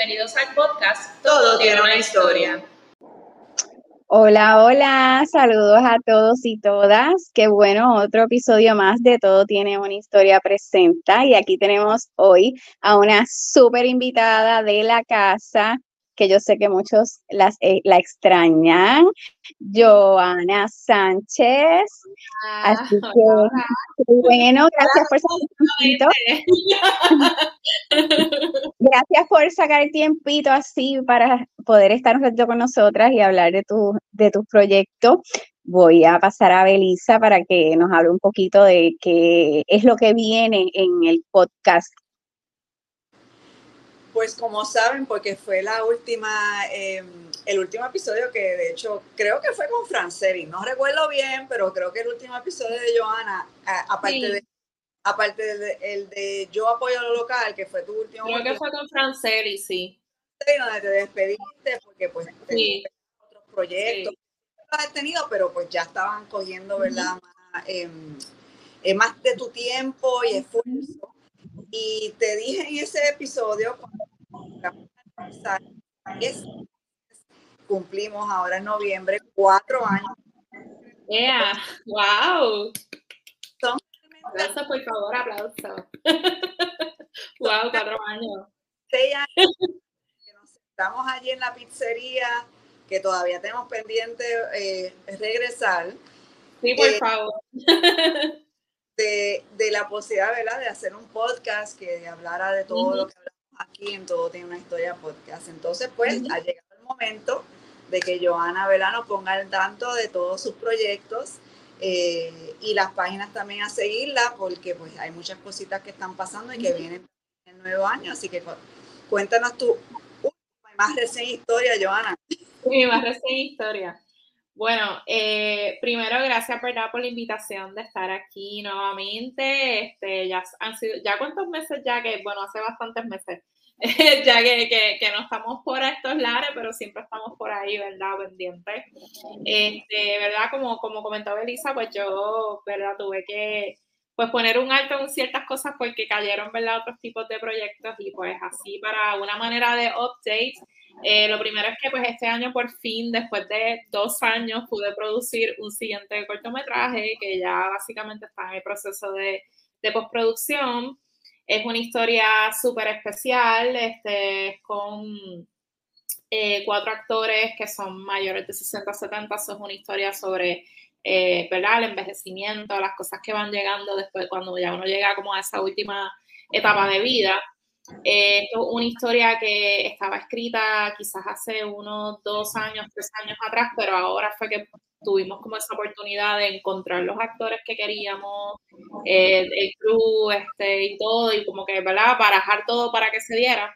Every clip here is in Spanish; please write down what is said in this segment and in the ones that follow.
bienvenidos al podcast Todo, tiene una historia. Hola, hola, saludos a todos y todas. Qué bueno, otro episodio más de Todo tiene una historia presenta. Y aquí tenemos hoy a una súper invitada de la casa, que yo sé que muchos las, eh, la extrañan, Joana Sánchez. Ah, Así que, bueno, gracias por sacar el tiempito. gracias por sacar el tiempito así para poder estar un con nosotras y hablar de tu, de tus proyectos. Voy a pasar a Belisa para que nos hable un poquito de qué es lo que viene en el podcast pues como saben, porque fue la última, em, el último episodio que de hecho creo que fue con Franceri, no recuerdo bien, pero creo que el último episodio de Joana, aparte de aparte del el de Yo apoyo lo local, que fue tu último. Creo que fue con Franceri, sí. Sí, donde te despediste, porque pues sí. otros proyectos. Sí. Los has tenido, pero pues ya estaban cogiendo, ¿verdad? más, em, eh, más de tu tiempo y esfuerzo. Y te dije en ese episodio, cumplimos ahora en noviembre cuatro años. Yeah, wow. Aplauso, por favor, aplauso. wow, cuatro años. Seis años que nos sentamos allí en la pizzería, que todavía tenemos pendiente eh, regresar. Sí, por eh, favor. De, de, la posibilidad, ¿verdad?, de hacer un podcast que hablara de todo lo que aquí en Todo Tiene una Historia Podcast. Entonces, pues, ha llegado el momento de que Joana Velano ponga el tanto de todos sus proyectos eh, y las páginas también a seguirla, porque pues hay muchas cositas que están pasando y que vienen en el nuevo año. Así que cuéntanos tu más reciente historia, Joana. Mi más reciente historia. Bueno, eh, primero gracias ¿verdad? por la invitación de estar aquí nuevamente. Este, ya han sido, ya cuántos meses ya que, bueno, hace bastantes meses, ya que, que, no estamos por estos lares, pero siempre estamos por ahí, ¿verdad? Pendientes. Este, ¿verdad? Como, como comentaba Elisa, pues yo, ¿verdad? Tuve que pues poner un alto en ciertas cosas porque cayeron, ¿verdad? Otros tipos de proyectos y pues así para una manera de update eh, lo primero es que pues este año por fin, después de dos años, pude producir un siguiente cortometraje que ya básicamente está en el proceso de, de postproducción. Es una historia súper especial, este, con eh, cuatro actores que son mayores de 60 70. es una historia sobre eh, ¿verdad? el envejecimiento, las cosas que van llegando después cuando ya uno llega como a esa última etapa de vida. Eh, esto es una historia que estaba escrita quizás hace unos dos años, tres años atrás, pero ahora fue que tuvimos como esa oportunidad de encontrar los actores que queríamos, eh, el crew este, y todo, y como que, ¿verdad? Barajar todo para que se diera.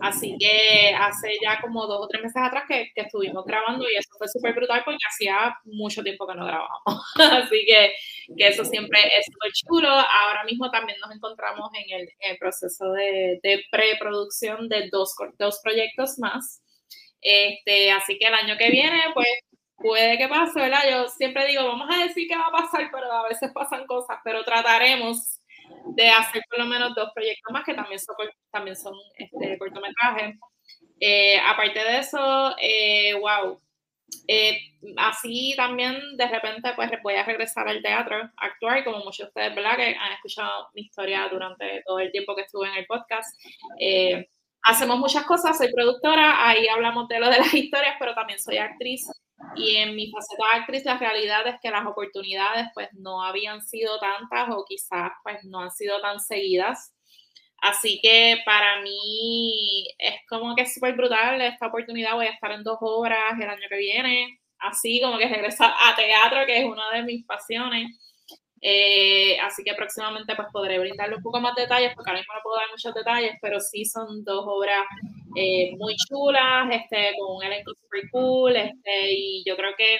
Así que hace ya como dos o tres meses atrás que, estuvimos grabando y eso fue súper brutal porque hacía mucho tiempo que no grabábamos. Así que, que, eso siempre es súper chulo. Ahora mismo también nos encontramos en el, proceso de, de, preproducción de dos, dos proyectos más. Este, así que el año que viene, pues puede que pase, ¿verdad? Yo siempre digo, vamos a decir que va a pasar, pero a veces pasan cosas, pero trataremos de hacer por lo menos dos proyectos más que también son, también son este, cortometrajes. Eh, aparte de eso, eh, wow, eh, así también de repente pues voy a regresar al teatro, actuar, como muchos de ustedes, ¿verdad? Han escuchado mi historia durante todo el tiempo que estuve en el podcast. hacemos muchas cosas, soy productora, ahí hablamos de lo de las historias, pero también soy actriz y en mi faceta actriz, la realidad es que las oportunidades pues no habían sido tantas o quizás pues no han sido tan seguidas. Así que para mí es como que es súper brutal esta oportunidad. Voy a estar en dos obras el año que viene. Así como que regresar a teatro, que es una de mis pasiones. Eh, así que próximamente pues podré brindarle un poco más detalles, porque ahora mismo no puedo dar muchos detalles, pero sí son dos obras eh, muy chulas, este, con un elenco super cool, este, y yo creo que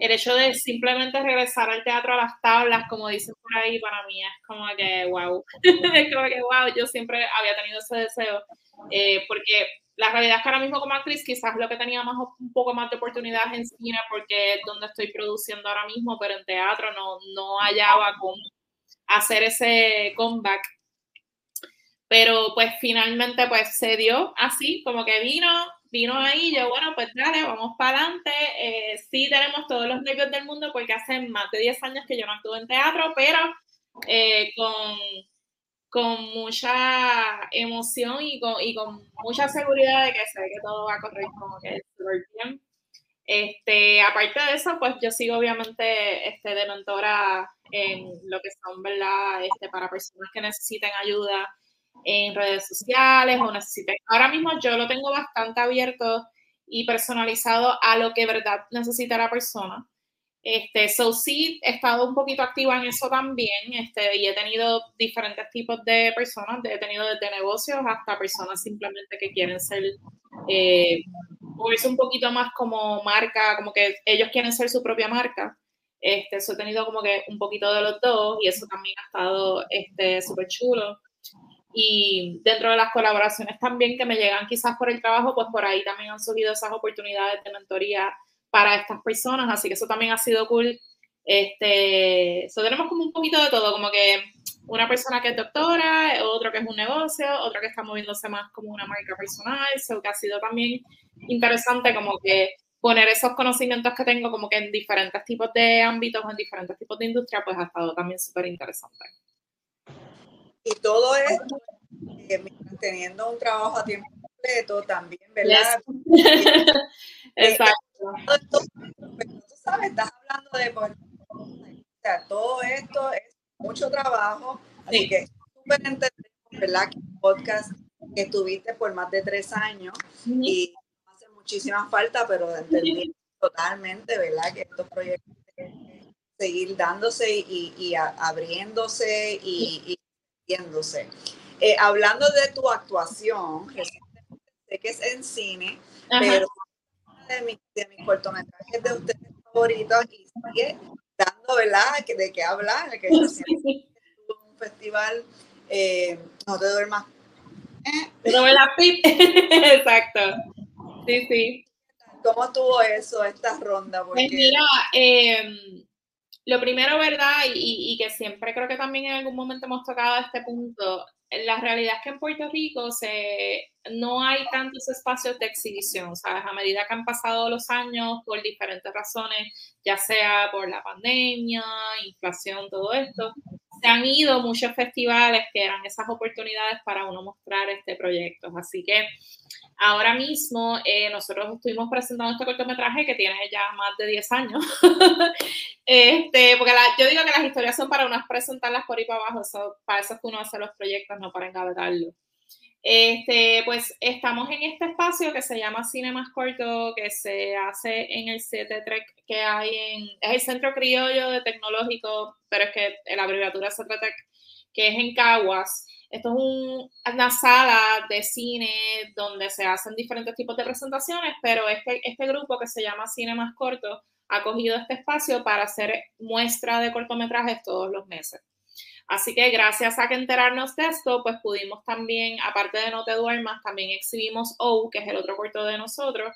el hecho de simplemente regresar al teatro a las tablas, como dicen por ahí, para mí es como que wow, es como que wow, yo siempre había tenido ese deseo, eh, porque la realidad es que ahora mismo como actriz quizás lo que tenía más un poco más de oportunidades en cine porque es donde estoy produciendo ahora mismo, pero en teatro no, no hallaba cómo hacer ese comeback. pero pues finalmente pues se dio así, como que vino, vino ahí, yo bueno, pues dale, vamos para adelante. Eh, sí tenemos todos los nervios del mundo porque hace más de 10 años que yo no actúo en teatro, pero eh, con, con mucha emoción y con, y con mucha seguridad de que sé que todo va a correr como que súper bien. Este, aparte de eso, pues yo sigo obviamente este, de mentora en lo que son, ¿verdad? Este, para personas que necesiten ayuda en redes sociales o necesiten. Ahora mismo yo lo tengo bastante abierto y personalizado a lo que verdad necesita la persona. Este, so sí, he estado un poquito activa en eso también, este, y he tenido diferentes tipos de personas, he tenido desde negocios hasta personas simplemente que quieren ser, eh, moverse un poquito más como marca, como que ellos quieren ser su propia marca. Este, eso he tenido como que un poquito de los dos y eso también ha estado este, súper chulo. Y dentro de las colaboraciones también que me llegan quizás por el trabajo, pues por ahí también han surgido esas oportunidades de mentoría para estas personas, así que eso también ha sido cool. Este, eso tenemos como un poquito de todo, como que una persona que es doctora, otro que es un negocio, otro que está moviéndose más como una marca personal, eso que ha sido también interesante como que poner esos conocimientos que tengo como que en diferentes tipos de ámbitos, en diferentes tipos de industria, pues ha estado también súper interesante. Y todo esto, eh, teniendo un trabajo a tiempo completo también, ¿verdad? Eh, Exacto. pero tú sabes, estás hablando de, pues, o sea, todo esto es mucho trabajo, así que súper entendemos, ¿verdad? Que podcast que estuviste por más de tres años y hace muchísima falta, pero entendí totalmente, ¿verdad? Que estos proyectos seguir dándose y, y abriéndose y, eh, hablando de tu actuación, sé que es en cine, pero de mis, de mis cortometrajes de ustedes favoritos y sigue dando, ¿verdad? De qué hablar, que tuvo un festival, eh, no te duermas. ¿Eh? No me la Exacto. Sí, sí. ¿Cómo estuvo eso, esta ronda? Pues mira, eh, lo primero, ¿verdad? Y, que siempre creo que también en algún momento hemos tocado este punto, la realidad es que en Puerto Rico se, no hay tantos espacios de exhibición, ¿sabes? A medida que han pasado los años, por diferentes razones, ya sea por la pandemia, inflación, todo esto, se han ido muchos festivales que eran esas oportunidades para uno mostrar este proyecto. Así que ahora mismo eh, nosotros estuvimos presentando este cortometraje que tiene ya más de 10 años. este, porque yo digo que las historias son para unas presentarlas por ahí para abajo, para eso es que uno hace los proyectos, no para engavetarlos. Este, pues estamos en este espacio que se llama Cine Más Corto, que se hace en el CT que hay en, es el Centro Criollo de Tecnológico, pero es que la abreviatura es CTTEC, que es en Caguas. Esto es una sala de cine donde se hacen diferentes tipos de presentaciones, pero este, este grupo que se llama Cine Más Corto ha cogido este espacio para hacer muestra de cortometrajes todos los meses. Así que gracias a que enterarnos de esto, pues pudimos también, aparte de No te duermas, también exhibimos O, que es el otro corto de nosotros,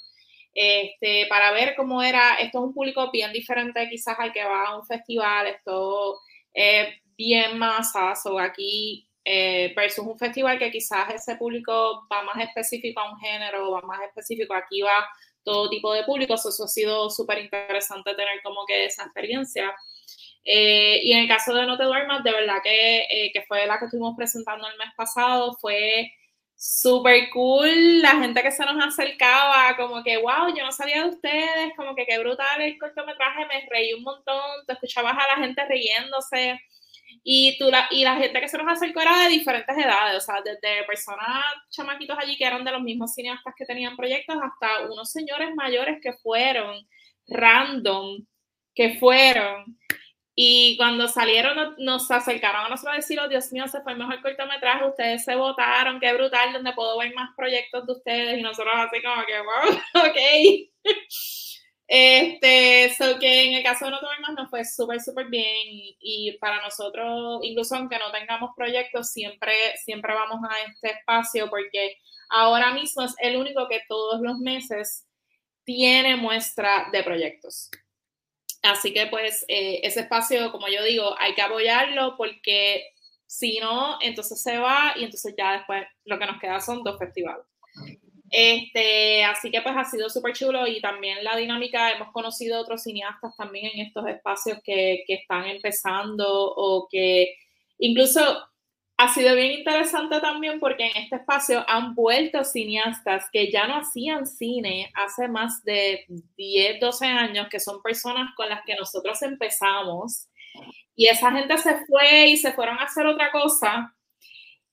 este, para ver cómo era, esto es un público bien diferente quizás al que va a un festival, esto es bien masas o aquí eh, versus un festival que quizás ese público va más específico a un género, va más específico, aquí va todo tipo de públicos, eso ha sido súper interesante tener como que esa experiencia. Eh, y en el caso de No Te Duermas, de verdad que, eh, que fue la que estuvimos presentando el mes pasado, fue súper cool, la gente que se nos acercaba, como que, wow, yo no sabía de ustedes, como que qué brutal el cortometraje, me reí un montón, te escuchabas a la gente riéndose, y, tú la, y la gente que se nos acercó era de diferentes edades, o sea, desde personas chamaquitos allí que eran de los mismos cineastas que tenían proyectos, hasta unos señores mayores que fueron random, que fueron y cuando salieron nos, acercaron a nosotros a decir, oh, Dios mío, se fue el mejor cortometraje, ustedes se votaron, qué brutal, donde puedo ver más proyectos de ustedes. Y nosotros así como que, wow, ok. Este, so que en el caso de No Más nos fue súper, súper bien y, para nosotros, incluso aunque no tengamos proyectos, siempre, siempre vamos a este espacio porque ahora mismo es el único que todos los meses tiene muestra de proyectos. Así que pues eh, ese espacio, como yo digo, hay que apoyarlo porque Si no, entonces se va y entonces ya después lo que nos queda son dos festivales. Este, así que pues ha sido súper chulo y también la dinámica, hemos conocido otros cineastas también en estos espacios que, que están empezando o que incluso ha sido bien interesante también porque en este espacio han vuelto cineastas que ya no hacían cine hace más de 10, 12 años, que son personas con las que nosotros empezamos. Y esa gente se fue y se fueron a hacer otra cosa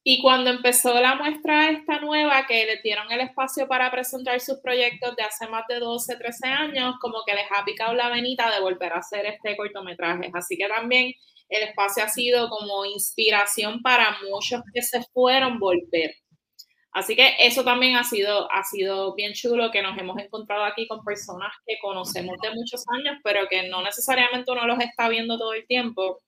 y cuando empezó la muestra esta nueva, que le dieron el espacio para presentar sus proyectos de hace más de 12, 13 años, como que les ha picado la venita de volver a hacer este cortometraje. Así que también el espacio ha sido como inspiración para muchos que se fueron volver. Así que eso también ha sido, ha sido bien chulo que nos hemos encontrado aquí con personas que conocemos de muchos años, pero que no necesariamente uno los está viendo todo el tiempo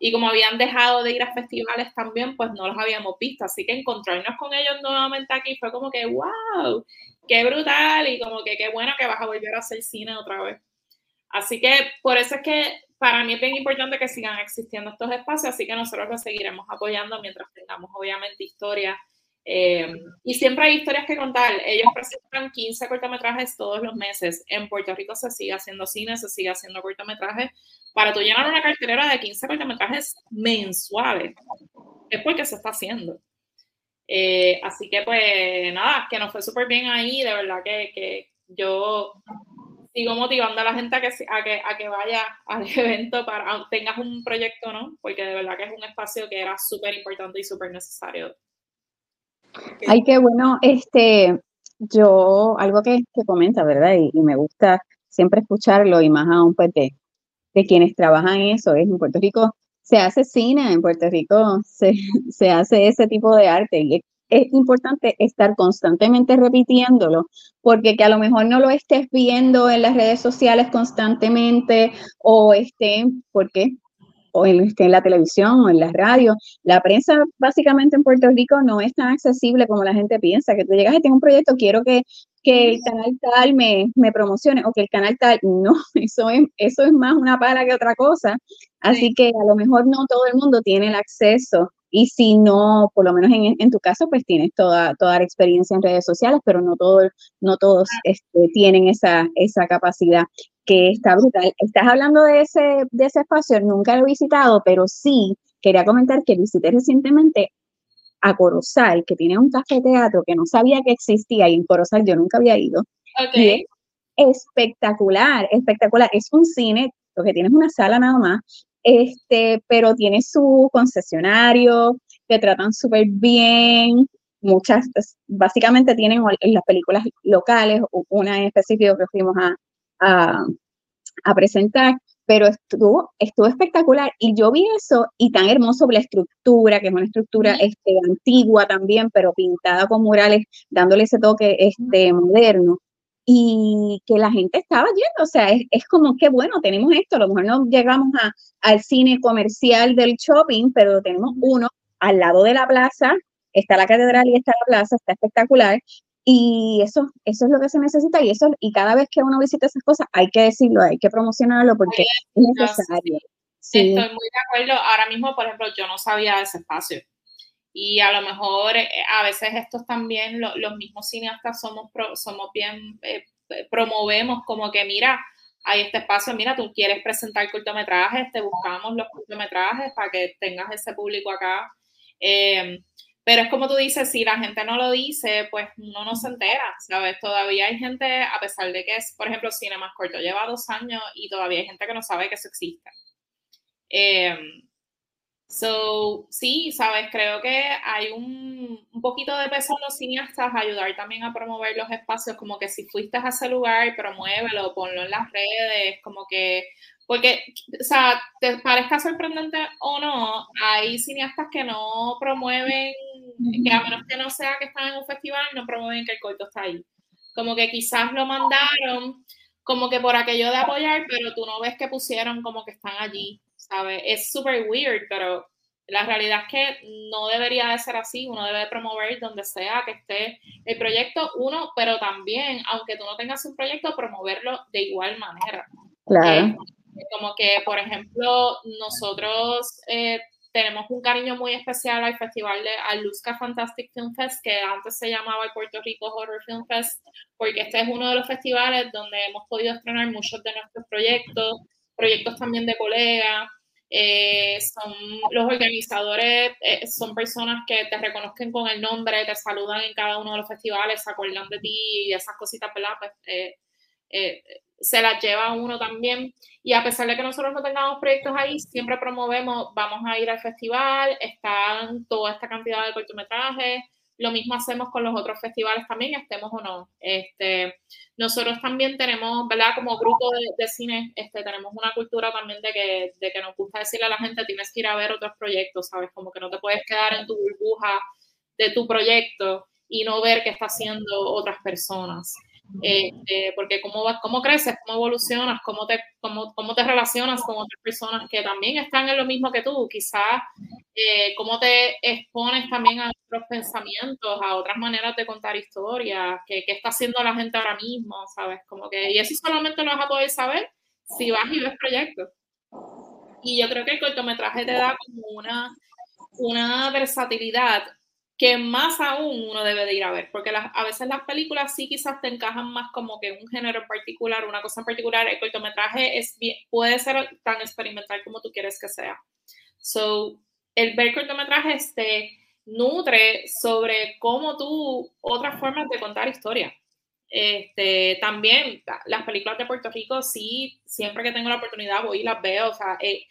y como habían dejado de ir a festivales también, pues no los habíamos visto. Así que encontrarnos con ellos nuevamente aquí fue como que, wow, qué brutal y como que qué bueno que vas a volver a hacer cine otra vez. Así que por eso es que para mí es bien importante que sigan existiendo estos espacios, así que nosotros los seguiremos apoyando mientras tengamos obviamente historias eh, y siempre hay historias que contar. Ellos presentan 15 cortometrajes todos los meses. En Puerto Rico se sigue haciendo cine, se sigue haciendo cortometrajes. Para tú llenar una cartelera de 15 cortometrajes mensuales, es porque se está haciendo. Eh, así que pues nada, que nos fue súper bien ahí, de verdad que, que, yo sigo motivando a la gente a que, a que, a que vaya al evento para tengas un proyecto, ¿no? Porque de verdad que es un espacio que era súper importante y súper necesario Ay, qué bueno, este, yo, algo que, que comenta, ¿verdad? Y, me gusta siempre escucharlo y más aún pues de, de quienes trabajan eso, es en Puerto Rico se hace cine, en Puerto Rico se, se hace ese tipo de arte y es importante estar constantemente repitiéndolo, porque que a lo mejor no lo estés viendo en las redes sociales constantemente o estén, porque o en, en la televisión o en la radio. La prensa básicamente en Puerto Rico no es tan accesible como la gente piensa, que tú llegas y tengo un proyecto, quiero que, que el canal tal me, me, promocione o que el canal tal, no, eso es, eso es más una pala que otra cosa. Así que a lo mejor no todo el mundo tiene el acceso y si no, por lo menos en, en, tu caso, pues tienes toda, toda la experiencia en redes sociales, pero no, todo, no todos este, tienen esa, esa capacidad que está brutal. Estás hablando de ese, de ese espacio, nunca lo he visitado, pero sí quería comentar que visité recientemente a Corozal, que tiene un café teatro que no sabía que existía y en Corozal yo nunca había ido. Okay. espectacular, espectacular. Es un cine, lo que tiene es una sala nada más, este, pero tiene su concesionario, te tratan súper bien. Muchas, básicamente tienen las películas locales, una en específico que fuimos a, a, presentar, pero estuvo, estuvo espectacular y yo vi eso y tan hermoso la estructura, que es una estructura este, antigua también, pero pintada con murales, dándole ese toque este, moderno y que la gente estaba yendo, o sea, es, es, como que bueno, tenemos esto, a lo mejor no llegamos a, al cine comercial del shopping, pero tenemos uno al lado de la plaza, está la catedral y está la plaza, está espectacular, y eso, eso es lo que se necesita y eso y cada vez que uno visita esas cosas hay que decirlo, hay que promocionarlo porque es necesario. Sí. Estoy muy de acuerdo. Ahora mismo, por ejemplo, yo no sabía de ese espacio. Y a lo mejor eh, a veces estos también, los mismos cineastas somos, somos bien, eh, promovemos como que mira, hay este espacio, mira, tú quieres presentar cortometrajes, te buscamos los cortometrajes para que tengas ese público acá. Eh, pero es como tú dices, si la gente no lo dice, pues no nos entera, ¿sabes? Todavía hay gente, a pesar de que es, por ejemplo, Cine Más Corto lleva dos años y todavía hay gente que no sabe que eso existe. Em, so, sí, ¿sabes? Creo que hay un, un, poquito de peso en los cineastas ayudar también a promover los espacios, como que si fuiste a ese lugar, promuévelo, ponlo en las redes, como que porque, o sea, te parezca sorprendente o no, hay cineastas que no promueven, que a menos que no sea que están en un festival, no promueven que el corto está ahí. Como que quizás lo mandaron como que por aquello de apoyar, pero tú no ves que pusieron como que están allí, ¿sabes? Es súper weird, pero la realidad es que no debería de ser así, uno debe promover donde sea que esté el proyecto, uno, pero también, aunque tú no tengas un proyecto, promoverlo de igual manera. Claro. Eh, como que, por ejemplo, nosotros eh, tenemos un cariño muy especial al festival de Alusca Fantastic Film Fest, que antes se llamaba el Puerto Rico Horror Film Fest, porque este es uno de los festivales donde hemos podido estrenar muchos de nuestros proyectos, proyectos también de colegas. Eh, son los organizadores, eh, son personas que te reconozcan con el nombre, te saludan en cada uno de los festivales, se acuerdan de ti y esas cositas, ¿verdad? Pues, eh, se las lleva uno también. Y a pesar de que nosotros no tengamos proyectos ahí, siempre promovemos, vamos a ir al festival, están toda esta cantidad de cortometrajes. Lo mismo hacemos con los otros festivales también, estemos o no. Este, nosotros también tenemos, ¿verdad? Como grupo de, cine, este, tenemos una cultura también de que, de que nos gusta decirle a la gente, tienes que ir a ver otros proyectos, ¿sabes? Como que no te puedes quedar en tu burbuja de tu proyecto y no ver qué está haciendo otras personas. Este, porque cómo, vas, cómo creces, cómo evolucionas, cómo te, cómo, cómo, te relacionas con otras personas que también están en lo mismo que tú, quizás eh, cómo te expones también a otros pensamientos, a otras maneras de contar historias, qué está haciendo la gente ahora mismo, ¿sabes? Como que, y eso solamente lo vas a poder saber si vas y ves proyectos. Y yo creo que el cortometraje te da como una, una versatilidad que más aún uno debe de ir a ver, porque a veces las películas sí quizás te encajan más como que un género en particular, una cosa en particular, el cortometraje es puede ser tan experimental como tú quieres que sea. So, el ver cortometrajes te nutre sobre cómo tú, otras formas de contar historia. Este, también las películas de Puerto Rico, sí, siempre que tengo la oportunidad voy y las veo, o sea, eh,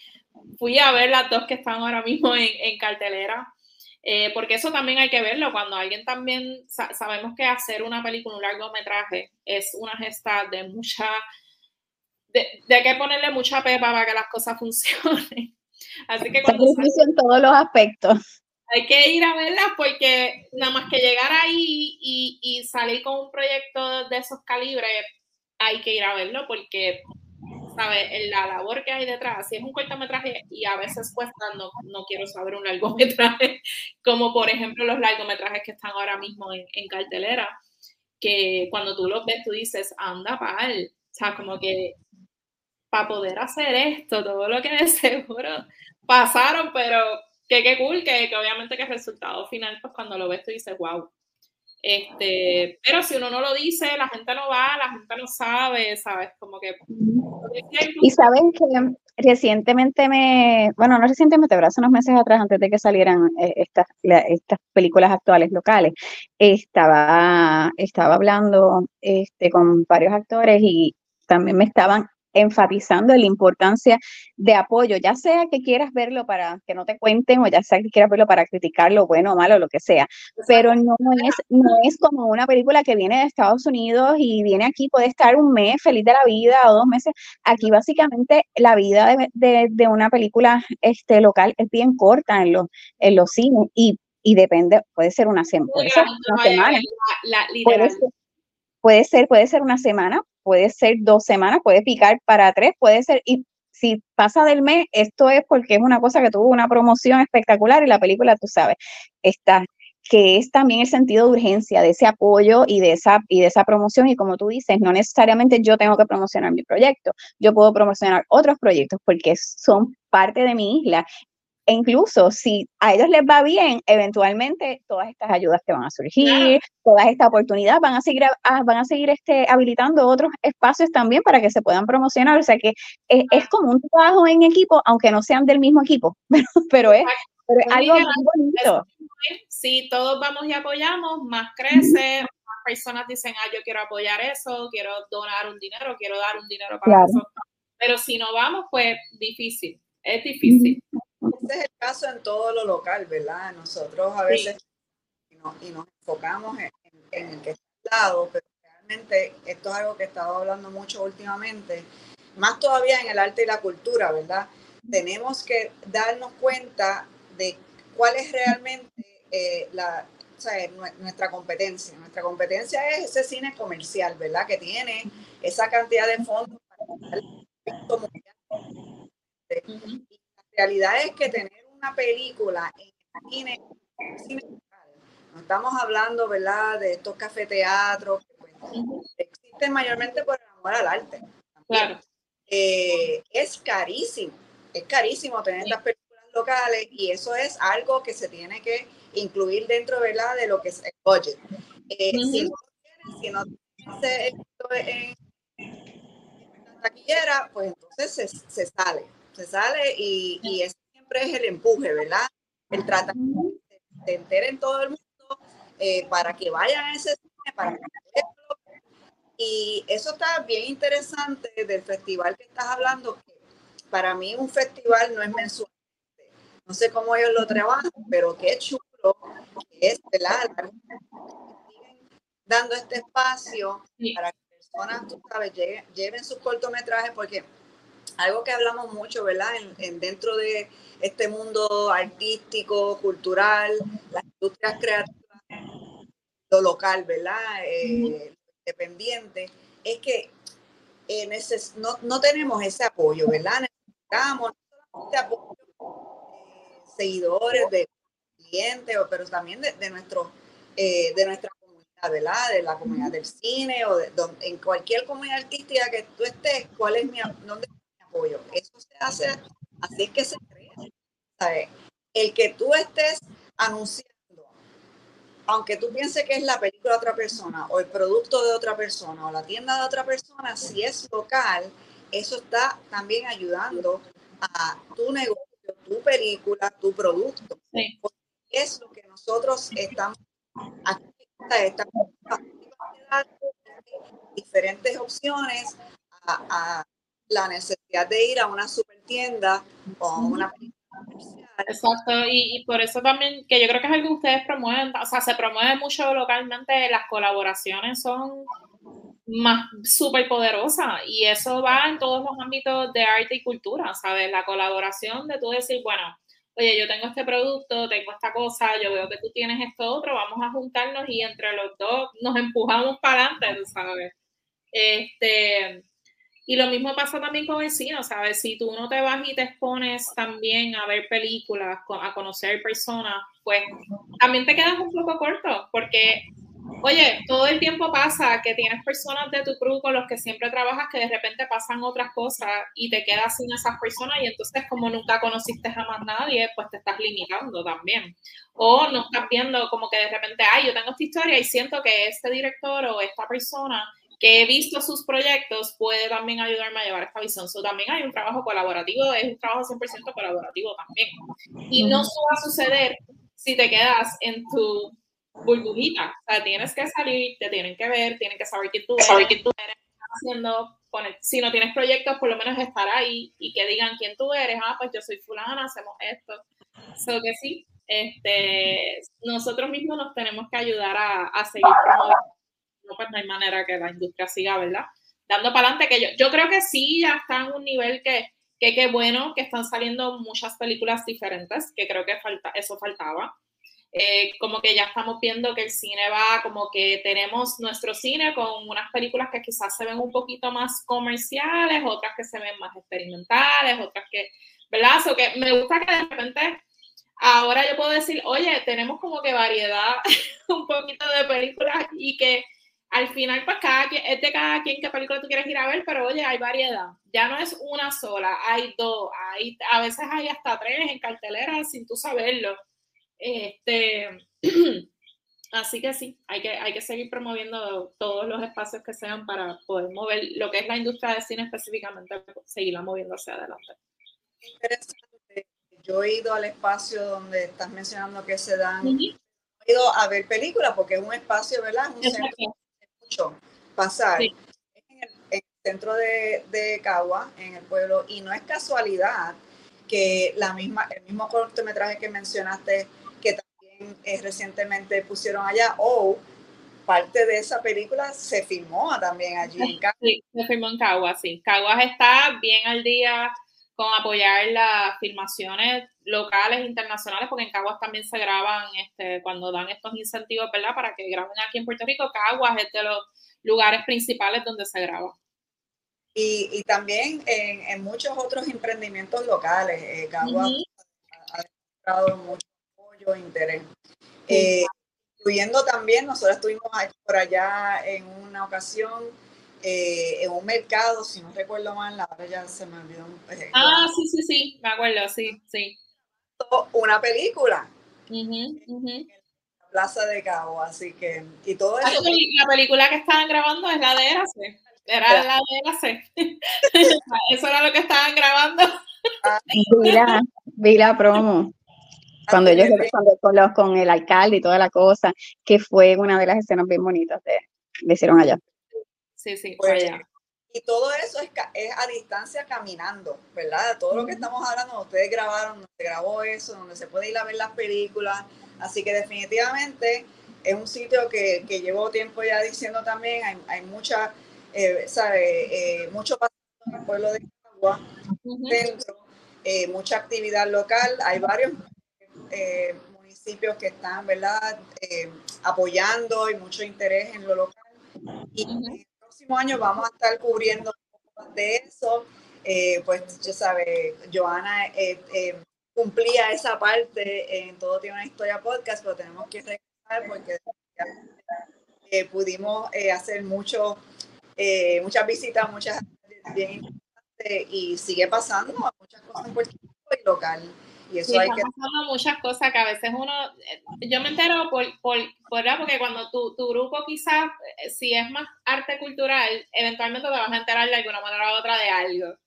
fui a ver las dos que están ahora mismo en, en cartelera eh, porque eso también hay que verlo, cuando alguien también, sabemos que hacer una película, un largometraje, es una gesta de mucha, de, de que ponerle mucha pepa para que las cosas funcionen. Así que cuando... en todos los aspectos. Hay que ir a verlas porque nada más que llegar ahí y, y salir con un proyecto de esos calibres, hay que ir a verlo porque ¿sabes? La labor que hay detrás, si es un cortometraje y a veces cuesta, no, no quiero saber un largometraje, como por ejemplo los largometrajes que están ahora mismo en, en cartelera, que cuando tú los ves tú dices, anda, pal, o sea, como que para poder hacer esto, todo lo que de seguro pasaron, pero que qué cool, que, que obviamente que el resultado final, pues cuando lo ves tú dices, wow, este, pero si uno no lo dice, la gente no va, la gente no sabe, ¿sabes? Como que... Y saben que recientemente me, bueno, no recientemente, pero hace unos meses atrás, antes de que salieran eh, estas, estas películas actuales locales, estaba, estaba hablando este, con varios actores y también me estaban enfatizando la importancia de apoyo, ya sea que quieras verlo para que no te cuenten o ya sea que quieras verlo para criticarlo, bueno o malo, lo que sea, pero no es, no es como una película que viene de Estados Unidos y viene aquí, puede estar un mes feliz de la vida o dos meses. Aquí básicamente la vida de, de, una película este, local es bien corta en los, en los cines y, y depende, puede ser una, semana. puede ser, puede ser una semana, puede ser dos semanas, puede picar para tres, puede ser, y si pasa del mes, esto es porque es una cosa que tuvo una promoción espectacular y la película, tú sabes, está que es también el sentido de urgencia de ese apoyo y de esa y de esa promoción. Y como tú dices, no necesariamente yo tengo que promocionar mi proyecto, yo puedo promocionar otros proyectos porque son parte de mi isla e incluso si a ellos les va bien, eventualmente todas estas ayudas que van a surgir, todas estas oportunidades van a seguir, van a seguir este, habilitando otros espacios también para que se puedan promocionar. O sea que es, como un trabajo en equipo, aunque no sean del mismo equipo, pero, es, algo muy bonito. Si todos vamos y apoyamos, más crece, más personas dicen, ah, yo quiero apoyar eso, quiero donar un dinero, quiero dar un dinero para eso. Pero si no vamos, pues difícil, es difícil. Este es el caso en todo lo local, ¿verdad? Nosotros a veces y, nos, enfocamos en, el que está al lado, pero realmente esto es algo que he estado hablando mucho últimamente, más todavía en el arte y la cultura, ¿verdad? Tenemos que darnos cuenta de cuál es realmente eh, la, nuestra competencia. Nuestra competencia es ese cine comercial, ¿verdad? Que tiene esa cantidad de fondos para realidad es que tener una película en cine, cine no estamos hablando, ¿verdad?, de estos cafeteatros que existen mayormente por el amor al arte. Claro. Eh, es carísimo, es carísimo tener estas películas locales y eso es algo que se tiene que incluir dentro ¿verdad? de lo que es el budget. Eh, si no si no esto en, la taquillera, pues entonces se, se, sale, se sale y, y ese siempre es el empuje, ¿verdad? El tratar de, de enteren todo el mundo eh, para que vayan a ese cine, para que y eso está bien interesante del festival que estás hablando, que para mí un festival no es mensual. No sé cómo ellos lo trabajan, pero qué chulo que es, ¿verdad? dando este espacio para que personas, tú sabes, lleven sus cortometrajes, porque algo que hablamos mucho, ¿verdad? En, dentro de este mundo artístico, cultural, las industrias creativas, lo local, ¿verdad? Eh, independiente, es que eh, no, no, tenemos ese apoyo, ¿verdad? Necesitamos ese apoyo de seguidores, de clientes, pero también de, de, nuestro, eh, de nuestra comunidad, ¿verdad? De la comunidad del cine o de, en cualquier comunidad artística que tú estés, ¿cuál es mi, dónde apoyo? Eso se hace, así es que se crea. ¿sabes? El que tú estés anunciando aunque tú pienses que es la película de otra persona o el producto de otra persona o la tienda de otra persona, si es local, eso está también ayudando a tu negocio, tu película, tu producto. Es lo que nosotros estamos aquí, estamos diferentes opciones a, a, la necesidad de ir a una super tienda o a una Exacto, y, por eso también, que yo creo que es algo que ustedes promueven, o sea, se promueve mucho localmente, las colaboraciones son más súper poderosas y eso va en todos los ámbitos de arte y cultura, ¿sabes? La colaboración de tú decir, bueno, oye, yo tengo este producto, tengo esta cosa, yo veo que tú tienes esto otro, vamos a juntarnos y entre los dos nos empujamos para adelante, ¿sabes? Este, y lo mismo pasa también con el cine, ¿sabes? Si tú no te vas y te expones también a ver películas, a conocer personas, pues también te quedas un poco corto, porque, oye, todo el tiempo pasa que tienes personas de tu crew con los que siempre trabajas que de repente pasan otras cosas y te quedas sin esas personas y entonces como nunca conociste jamás nadie, pues te estás limitando también. O no estás viendo como que de repente, ay, yo tengo esta historia y siento que este director o esta persona que he visto sus proyectos puede también ayudarme a llevar esta visión. So, también hay un trabajo colaborativo, es un trabajo 100% colaborativo también. Y no va a suceder si te quedas en tu burbujita. O sea, tienes que salir, te tienen que ver, tienen que saber que tú eres, saber que tú eres haciendo. Si no tienes proyectos, por lo menos estar ahí y que digan quién tú eres. Ah, pues yo soy fulana, hacemos esto. So que sí, este, nosotros mismos nos tenemos que ayudar a, a seguir promoviendo no, pues no hay manera que la industria siga, ¿verdad? Dando para adelante, que yo, yo creo que sí, ya está en un nivel que, que bueno que están saliendo muchas películas diferentes, que creo que falta, eso faltaba. Eh, como que ya estamos viendo que el cine va, como que tenemos nuestro cine con unas películas que quizás se ven un poquito más comerciales, otras que se ven más experimentales, otras que, ¿verdad? O que me gusta que de repente ahora yo puedo decir, oye, tenemos como que variedad un poquito de películas y que al final, pues cada quien, es de cada quien qué película tú quieres ir a ver, pero oye, hay variedad. Ya no es una sola, hay dos, hay, a veces hay hasta tres en cartelera sin tú saberlo. Este, así que sí, hay que, hay que seguir promoviendo todos los espacios que sean para poder mover lo que es la industria de cine específicamente, seguirla moviendo hacia adelante. Interesante. Yo he ido al espacio donde estás mencionando que se dan, he ido a ver películas porque es un espacio, ¿verdad? un centro pasar en, el, centro de, de, Cagua, en el pueblo, y no es casualidad que la misma, el mismo cortometraje que mencionaste, que también eh, recientemente pusieron allá, o parte de esa película se filmó también allí en Cagua. Sí, se filmó en Cagua, sí. Caguas está bien al día con apoyar las filmaciones locales, internacionales, porque en Caguas también se graban este, cuando dan estos incentivos, ¿verdad? Para que graben aquí en Puerto Rico. Caguas es de los lugares principales donde se graba. Y, y también en, en, muchos otros emprendimientos locales. Eh, Caguas ha demostrado mucho apoyo e interés. Eh, incluyendo también, nosotros estuvimos por allá en una ocasión eh, en un mercado, si no recuerdo mal, la ya se me olvidó. ah, sí, sí, sí, me acuerdo, sí, sí. una película. Plaza de Cabo, así que, y todo eso. La película que estaban grabando es la de Érase. Era la de Érase. eso era lo que estaban grabando. vi la, promo. Cuando ellos cuando, con, el alcalde y toda la cosa, que fue una de las escenas bien bonitas de, le hicieron allá. Sí, sí, allá. Y todo eso es, es, a distancia caminando, ¿verdad? Todo lo que estamos hablando, ustedes grabaron, donde se grabó eso, donde se puede ir a ver las películas. Así que definitivamente es un sitio que, que llevo tiempo ya diciendo también, hay, hay mucha, eh, ¿sabe? Eh, mucho en el pueblo de Agua, dentro, eh, mucha actividad local, hay varios eh, municipios que están, ¿verdad? apoyando y mucho interés en lo local. Y, próximo año vamos a estar cubriendo de eso. Eh, pues ya sabe, Joana eh, eh, cumplía esa parte en Todo tiene una historia podcast, pero tenemos que regresar porque pudimos hacer mucho, muchas visitas, muchas bien importantes y sigue pasando muchas cosas en Puerto Rico y local. Y eso hay que... pasando muchas cosas que a veces uno, eh, yo me entero por, por, por porque cuando tu, tu, grupo quizás, eh, si es más arte cultural, eventualmente te vas a enterar de alguna manera u otra de algo.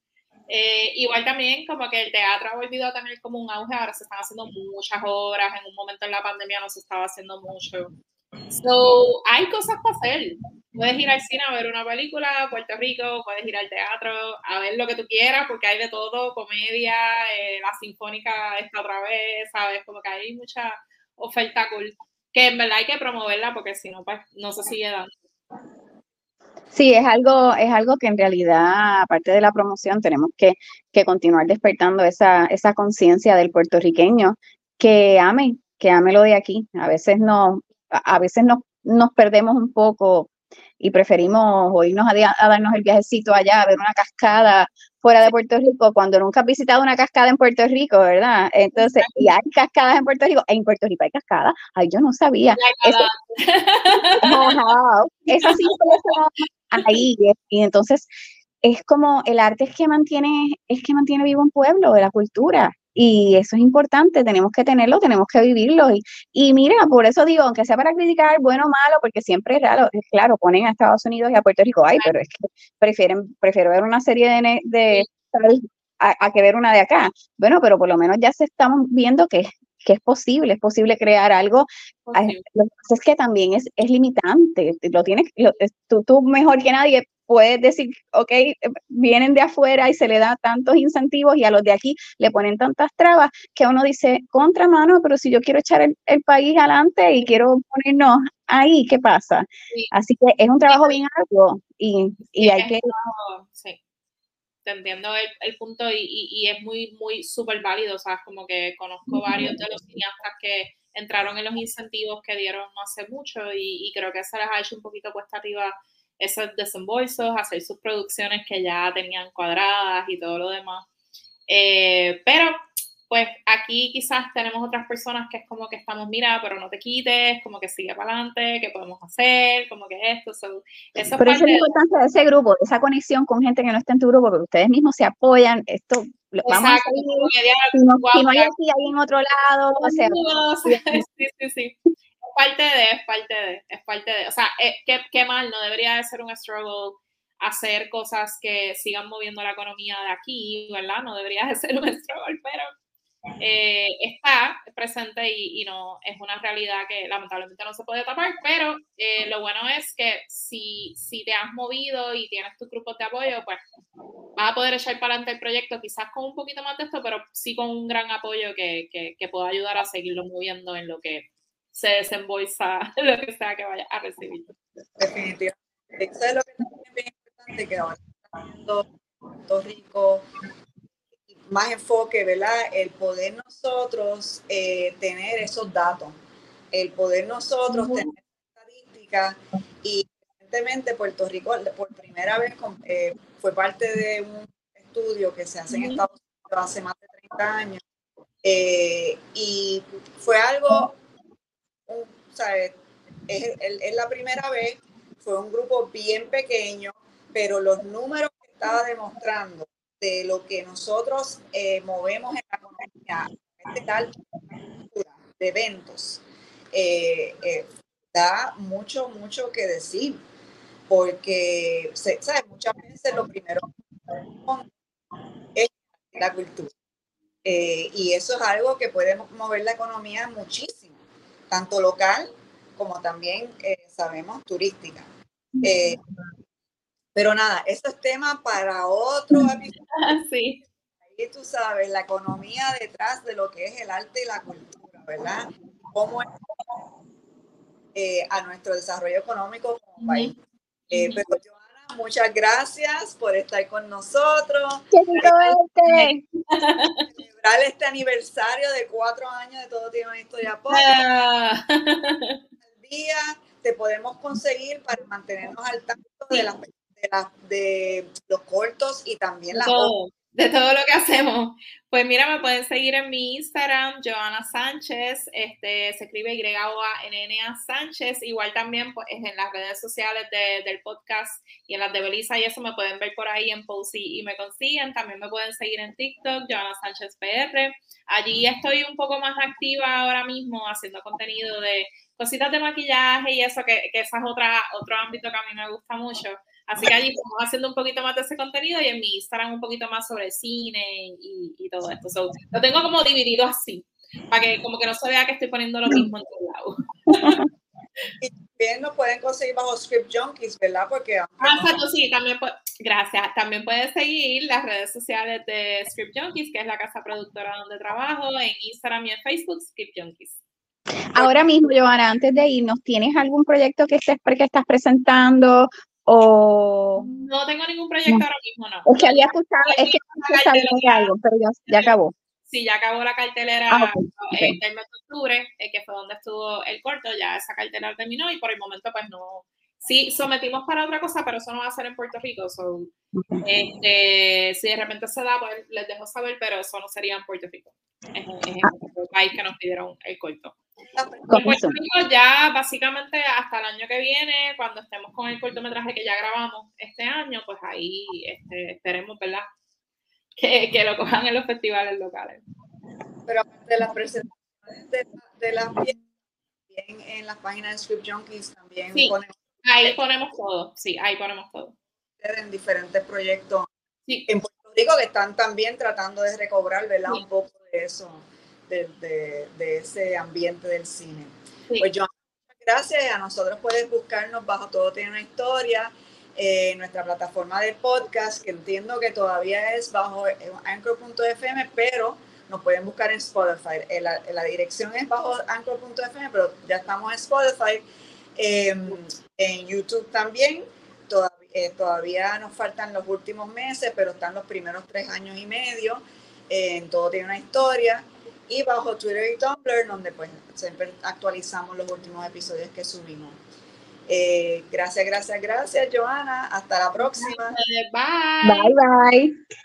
Eh, igual también como que el teatro ha volvido a tener como un auge, ahora se están haciendo muchas obras, en un momento en la pandemia no se estaba haciendo mucho. So, hay cosas para hacer. Puedes ir al cine a ver una película, Puerto Rico, puedes ir al teatro a ver lo que tú quieras, porque hay de todo, comedia, eh, la sinfónica está otra vez, ¿sabes? Como que hay mucha oferta cool, que en verdad hay que promoverla porque si no, pues no se sigue dando. Sí, es algo, es algo que en realidad, aparte de la promoción, tenemos que, que continuar despertando esa, esa conciencia del puertorriqueño que ame, que ame lo de aquí. A veces no, a veces nos, nos perdemos un poco y preferimos irnos a, darnos el viajecito allá, a ver una cascada fuera de Puerto Rico, cuando nunca has visitado una cascada en Puerto Rico, ¿verdad? Entonces, y hay cascadas en Puerto Rico, en Puerto Rico hay cascadas, ay, yo no sabía. Eso, eso sí ahí, y entonces es como el arte es que mantiene, es que mantiene vivo un pueblo, de la cultura, y eso es importante, tenemos que tenerlo, tenemos que vivirlo. Y, y mira, por eso digo, aunque sea para criticar, bueno o malo, porque siempre es raro, claro, ponen a Estados Unidos y a Puerto Rico, ay, pero es que prefieren, prefiero ver una serie de, de a, que ver una de acá. Bueno, pero por lo menos ya se estamos viendo que, que es posible, es posible crear algo. Lo que pasa es que también es, es limitante, lo tienes, tú, tú mejor que nadie puedes decir, ok, vienen de afuera y se le da tantos incentivos y a los de aquí le ponen tantas trabas que uno dice, contramano, pero si yo quiero echar el, país adelante y quiero ponernos ahí, ¿qué pasa? Así que es un trabajo bien arduo y, y hay que... Sí. Te entiendo el, punto y, y, es muy, muy súper válido, ¿sabes? Como que conozco varios de los cineastas que entraron en los incentivos que dieron no hace mucho y, y creo que se les ha hecho un poquito cuesta arriba esos desembolsos, hacer sus producciones que ya tenían cuadradas y todo lo demás. Eh, pero pues aquí quizás tenemos otras personas que es como que estamos, mira, pero no te quites, como que sigue para adelante, ¿qué podemos hacer? Como que esto, eso Pero es la importancia de ese grupo, esa conexión con gente que no está en tu grupo, porque ustedes mismos se apoyan, esto, vamos a salir, si no, si no hay aquí, hay en otro lado, o sea. Sí, sí, sí parte de, es parte de, es parte de. O sea, eh, qué, mal, no debería de ser un struggle hacer cosas que sigan moviendo la economía de aquí, ¿verdad? No debería de ser un struggle, pero eh, está presente y, no es una realidad que lamentablemente no se puede tapar, pero eh, lo bueno es que si, si te has movido y tienes tus grupos de apoyo, pues vas a poder echar para adelante el proyecto, quizás con un poquito más de esto, pero sí con un gran apoyo que, que, que pueda ayudar a seguirlo moviendo en lo que se desembolsa lo que sea que vaya a recibir. Definitivamente. Eso es lo que también es bien importante, que ahora está Puerto Rico más enfoque, ¿verdad? El poder nosotros eh, tener esos datos, el poder nosotros tener estadísticas y evidentemente Puerto Rico por primera vez eh, fue parte de un estudio que se hace en Estados Unidos hace más de 30 años eh, y fue algo es, la primera vez, fue un grupo bien pequeño, pero los números que estaba demostrando de lo que nosotros eh, movemos en la economía de eventos, eh, eh, da mucho, mucho que decir, porque, ¿sabes? Muchas veces lo primero es la cultura. Y eso es algo que puede mover la economía muchísimo, tanto local como también, sabemos, turística. pero nada, eso es tema para otro episodio. Sí. Ahí tú sabes, la economía detrás de lo que es el arte y la cultura, ¿verdad? cómo eh, a nuestro desarrollo económico como país. Eh, pero Joana, muchas gracias por estar con nosotros. Celebrar este aniversario de cuatro años de Todo Tiene una Historia ah. día te podemos conseguir para mantenernos al tanto de, las, de, los cortos y también las de todo lo que hacemos. Pues mira, me pueden seguir en mi Instagram, Joana Sánchez, este, se escribe y o a n n a Sánchez, igual también pues, en las redes sociales del podcast y en las de Belisa y eso me pueden ver por ahí en Posey y me consiguen, también me pueden seguir en TikTok, Joana Sánchez PR, allí estoy un poco más activa ahora mismo haciendo contenido de cositas de maquillaje y eso, que, que ese es otra, otro ámbito que a mí me gusta mucho. Así que allí estamos haciendo un poquito más de ese contenido y en mi Instagram un poquito más sobre cine y, todo esto. lo tengo como dividido así, para que como que no se vea que estoy poniendo lo mismo en todos lados. Y también nos pueden conseguir bajo Script Junkies, ¿verdad? Porque... Ah, exacto, sí, también gracias. También puedes seguir las redes sociales de Script Junkies, que es la casa productora donde trabajo, en Instagram y en Facebook, Script Junkies. Ahora mismo, Giovanna, antes de irnos, ¿tienes algún proyecto que estés que estás presentando o... No tengo ningún proyecto ahora mismo, no. Es que había escuchado, es que algo, pero ya, ya, acabó. Sí, ya acabó la cartelera ah, okay, del mes de octubre, eh, que fue donde estuvo el corto, ya esa cartelera terminó y por el momento pues no, sí sometimos para otra cosa, pero eso no va a ser en Puerto Rico. So, este, si de repente se da, pues les dejo saber, pero eso no sería en Puerto Rico. Es, es en el país que nos pidieron el corto. En ya básicamente hasta el año que viene, cuando estemos con el cortometraje que ya grabamos este año, pues ahí este, esperemos, ¿verdad? Que, que, lo cojan en los festivales locales. Pero de las presentaciones de, de las también en las páginas de Script Junkies también ponemos, ahí ponemos todo, sí, ahí ponemos todo. En diferentes proyectos en Puerto Rico que están también tratando de recobrar, ¿verdad? Un poco de eso de, ese ambiente del cine. Pues yo, gracias. A nosotros puedes buscarnos bajo Todo Tiene una Historia, en nuestra plataforma de podcast, que entiendo que todavía es bajo anchor.fm, pero nos pueden buscar en Spotify. La, la dirección es bajo anchor.fm, pero ya estamos en Spotify. Em, en YouTube también. Todavía, eh, todavía nos faltan los últimos meses, pero están los primeros tres años y medio. en todo tiene una historia y bajo Twitter y Tumblr, donde pues siempre actualizamos los últimos episodios que subimos. Eh, gracias, gracias, gracias, Joana. Hasta la próxima. Bye. Bye, bye.